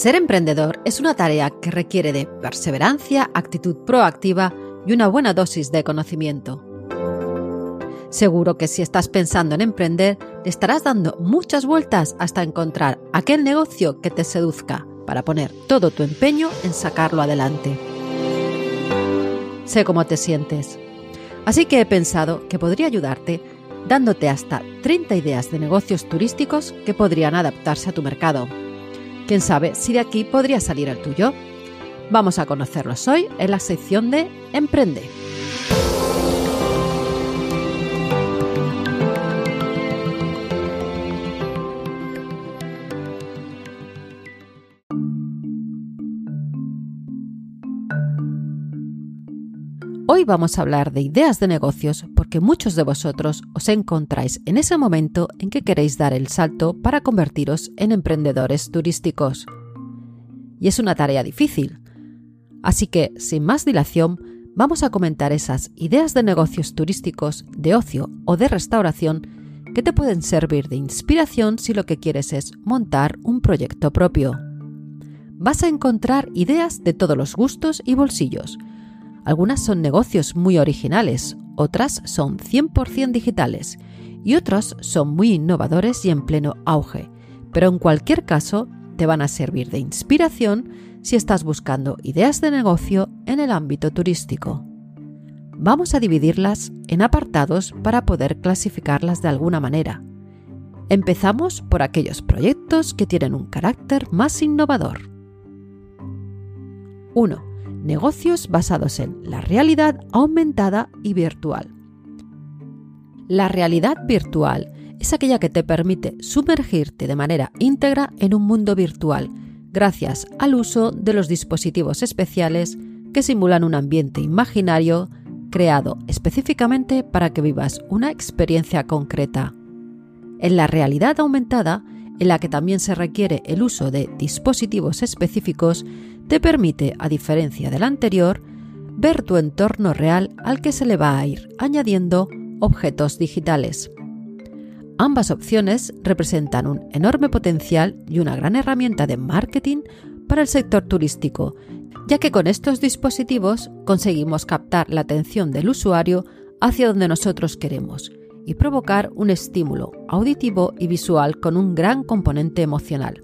Ser emprendedor es una tarea que requiere de perseverancia, actitud proactiva y una buena dosis de conocimiento. Seguro que si estás pensando en emprender, le estarás dando muchas vueltas hasta encontrar aquel negocio que te seduzca para poner todo tu empeño en sacarlo adelante. Sé cómo te sientes. Así que he pensado que podría ayudarte dándote hasta 30 ideas de negocios turísticos que podrían adaptarse a tu mercado Quién sabe si de aquí podría salir el tuyo. Vamos a conocerlos hoy en la sección de Emprende. Hoy vamos a hablar de ideas de negocios porque muchos de vosotros os encontráis en ese momento en que queréis dar el salto para convertiros en emprendedores turísticos. Y es una tarea difícil. Así que, sin más dilación, vamos a comentar esas ideas de negocios turísticos, de ocio o de restauración que te pueden servir de inspiración si lo que quieres es montar un proyecto propio. Vas a encontrar ideas de todos los gustos y bolsillos, algunas son negocios muy originales, otras son 100% digitales y otros son muy innovadores y en pleno auge, pero en cualquier caso te van a servir de inspiración si estás buscando ideas de negocio en el ámbito turístico. Vamos a dividirlas en apartados para poder clasificarlas de alguna manera. Empezamos por aquellos proyectos que tienen un carácter más innovador. 1 negocios basados en la realidad aumentada y virtual. La realidad virtual es aquella que te permite sumergirte de manera íntegra en un mundo virtual gracias al uso de los dispositivos especiales que simulan un ambiente imaginario creado específicamente para que vivas una experiencia concreta. En la realidad aumentada, en la que también se requiere el uso de dispositivos específicos, te permite, a diferencia del anterior, ver tu entorno real al que se le va a ir añadiendo objetos digitales. Ambas opciones representan un enorme potencial y una gran herramienta de marketing para el sector turístico, ya que con estos dispositivos conseguimos captar la atención del usuario hacia donde nosotros queremos y provocar un estímulo auditivo y visual con un gran componente emocional.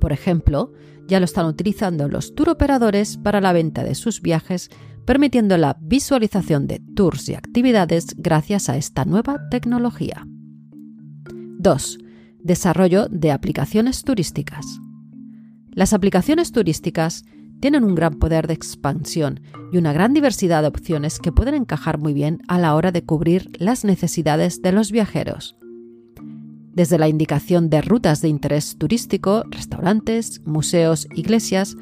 Por ejemplo, ya lo están utilizando los tour operadores para la venta de sus viajes, permitiendo la visualización de tours y actividades gracias a esta nueva tecnología. 2. Desarrollo de aplicaciones turísticas. Las aplicaciones turísticas tienen un gran poder de expansión y una gran diversidad de opciones que pueden encajar muy bien a la hora de cubrir las necesidades de los viajeros desde la indicación de rutas de interés turístico, restaurantes, museos, iglesias,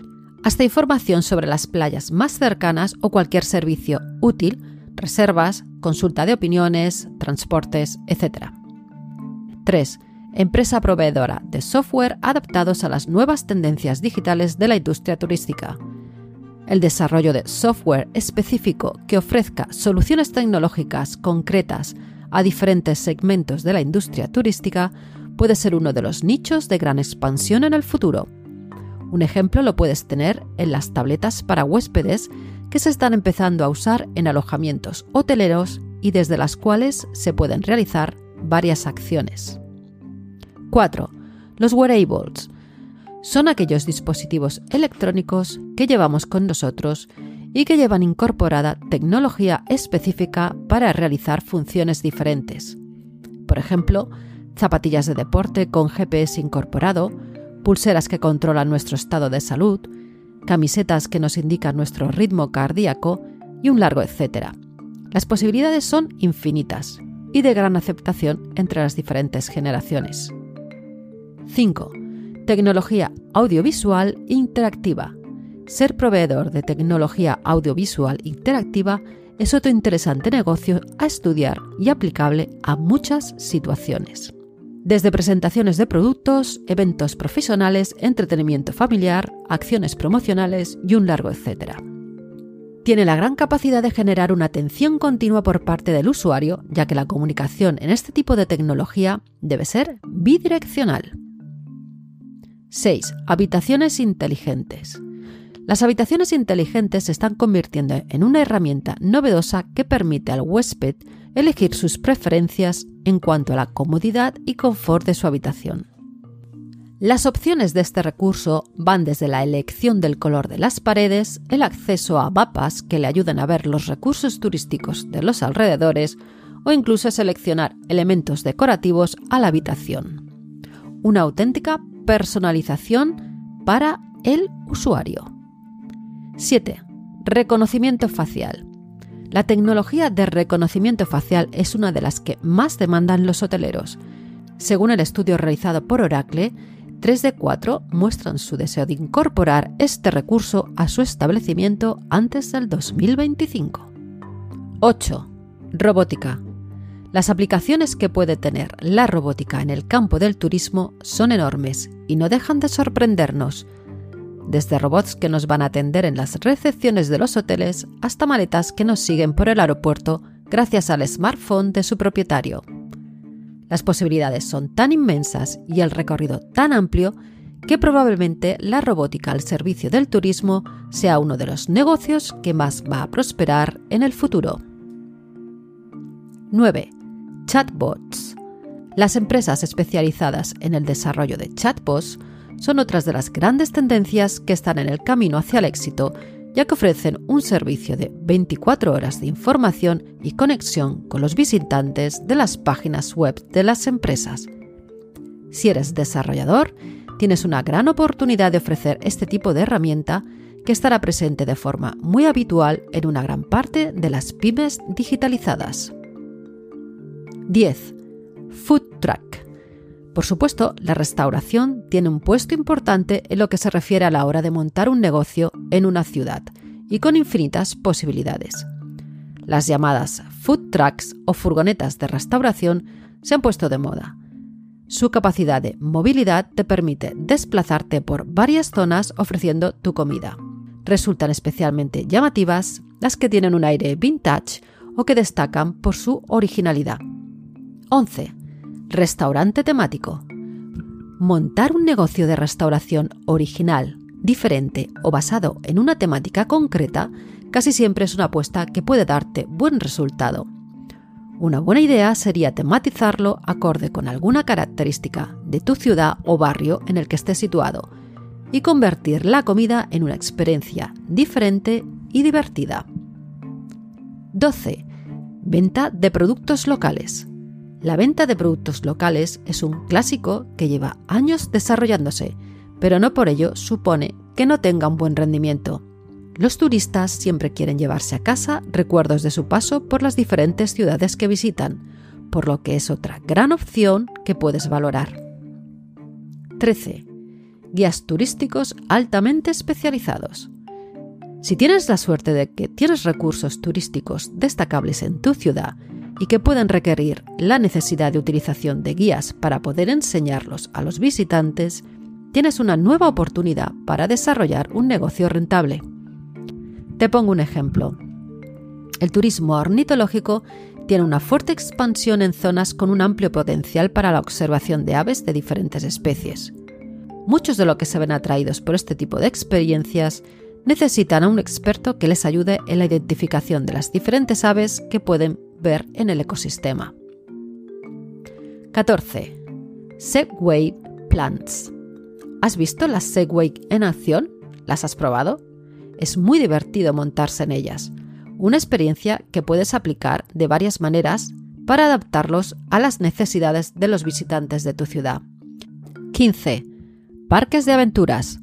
hasta información sobre las playas más cercanas o cualquier servicio útil, reservas, consulta de opiniones, transportes, etc. 3. Empresa proveedora de software adaptados a las nuevas tendencias digitales de la industria turística. El desarrollo de software específico que ofrezca soluciones tecnológicas concretas a diferentes segmentos de la industria turística puede ser uno de los nichos de gran expansión en el futuro. Un ejemplo lo puedes tener en las tabletas para huéspedes que se están empezando a usar en alojamientos hoteleros y desde las cuales se pueden realizar varias acciones. 4. Los wearables. Son aquellos dispositivos electrónicos que llevamos con nosotros y que llevan incorporada tecnología específica para realizar funciones diferentes. Por ejemplo, zapatillas de deporte con GPS incorporado, pulseras que controlan nuestro estado de salud, camisetas que nos indican nuestro ritmo cardíaco y un largo etcétera. Las posibilidades son infinitas y de gran aceptación entre las diferentes generaciones. 5. Tecnología audiovisual interactiva. Ser proveedor de tecnología audiovisual interactiva es otro interesante negocio a estudiar y aplicable a muchas situaciones. Desde presentaciones de productos, eventos profesionales, entretenimiento familiar, acciones promocionales y un largo etcétera. Tiene la gran capacidad de generar una atención continua por parte del usuario, ya que la comunicación en este tipo de tecnología debe ser bidireccional. 6. Habitaciones inteligentes. Las habitaciones inteligentes se están convirtiendo en una herramienta novedosa que permite al huésped elegir sus preferencias en cuanto a la comodidad y confort de su habitación. Las opciones de este recurso van desde la elección del color de las paredes, el acceso a mapas que le ayudan a ver los recursos turísticos de los alrededores o incluso seleccionar elementos decorativos a la habitación. Una auténtica personalización para el usuario. 7. Reconocimiento facial. La tecnología de reconocimiento facial es una de las que más demandan los hoteleros. Según el estudio realizado por Oracle, 3 de 4 muestran su deseo de incorporar este recurso a su establecimiento antes del 2025. 8. Robótica. Las aplicaciones que puede tener la robótica en el campo del turismo son enormes y no dejan de sorprendernos desde robots que nos van a atender en las recepciones de los hoteles hasta maletas que nos siguen por el aeropuerto gracias al smartphone de su propietario. Las posibilidades son tan inmensas y el recorrido tan amplio que probablemente la robótica al servicio del turismo sea uno de los negocios que más va a prosperar en el futuro. 9. Chatbots. Las empresas especializadas en el desarrollo de chatbots son otras de las grandes tendencias que están en el camino hacia el éxito, ya que ofrecen un servicio de 24 horas de información y conexión con los visitantes de las páginas web de las empresas. Si eres desarrollador, tienes una gran oportunidad de ofrecer este tipo de herramienta que estará presente de forma muy habitual en una gran parte de las pymes digitalizadas. 10. Food Truck. Por supuesto, la restauración tiene un puesto importante en lo que se refiere a la hora de montar un negocio en una ciudad y con infinitas posibilidades. Las llamadas food trucks o furgonetas de restauración se han puesto de moda. Su capacidad de movilidad te permite desplazarte por varias zonas ofreciendo tu comida. Resultan especialmente llamativas las que tienen un aire vintage o que destacan por su originalidad. 11 Restaurante temático. Montar un negocio de restauración original, diferente o basado en una temática concreta casi siempre es una apuesta que puede darte buen resultado. Una buena idea sería tematizarlo acorde con alguna característica de tu ciudad o barrio en el que esté situado y convertir la comida en una experiencia diferente y divertida. 12. Venta de productos locales. La venta de productos locales es un clásico que lleva años desarrollándose, pero no por ello supone que no tenga un buen rendimiento. Los turistas siempre quieren llevarse a casa recuerdos de su paso por las diferentes ciudades que visitan, por lo que es otra gran opción que puedes valorar. 13. Guías turísticos altamente especializados. Si tienes la suerte de que tienes recursos turísticos destacables en tu ciudad y que pueden requerir la necesidad de utilización de guías para poder enseñarlos a los visitantes, tienes una nueva oportunidad para desarrollar un negocio rentable. Te pongo un ejemplo. El turismo ornitológico tiene una fuerte expansión en zonas con un amplio potencial para la observación de aves de diferentes especies. Muchos de los que se ven atraídos por este tipo de experiencias necesitan a un experto que les ayude en la identificación de las diferentes aves que pueden ver en el ecosistema. 14. Segway Plants. ¿Has visto las Segway en acción? ¿Las has probado? Es muy divertido montarse en ellas, una experiencia que puedes aplicar de varias maneras para adaptarlos a las necesidades de los visitantes de tu ciudad. 15. Parques de aventuras.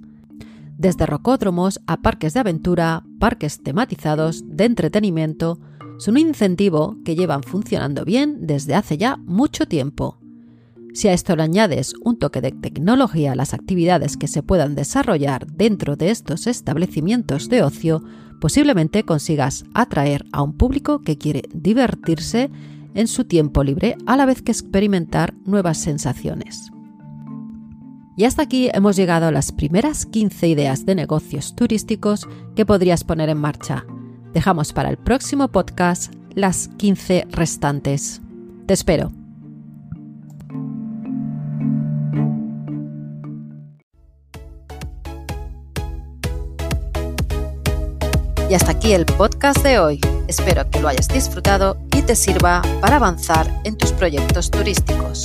Desde rocódromos a parques de aventura, parques tematizados, de entretenimiento, Son un incentivo que llevan funcionando bien desde hace ya mucho tiempo. Si a esto le añades un toque de tecnología a las actividades que se puedan desarrollar dentro de estos establecimientos de ocio, posiblemente consigas atraer a un público que quiere divertirse en su tiempo libre a la vez que experimentar nuevas sensaciones. Y hasta aquí hemos llegado a las primeras 15 ideas de negocios turísticos que podrías poner en marcha. Dejamos para el próximo podcast las 15 restantes. Te espero. Y hasta aquí el podcast de hoy. Espero que lo hayas disfrutado y te sirva para avanzar en tus proyectos turísticos.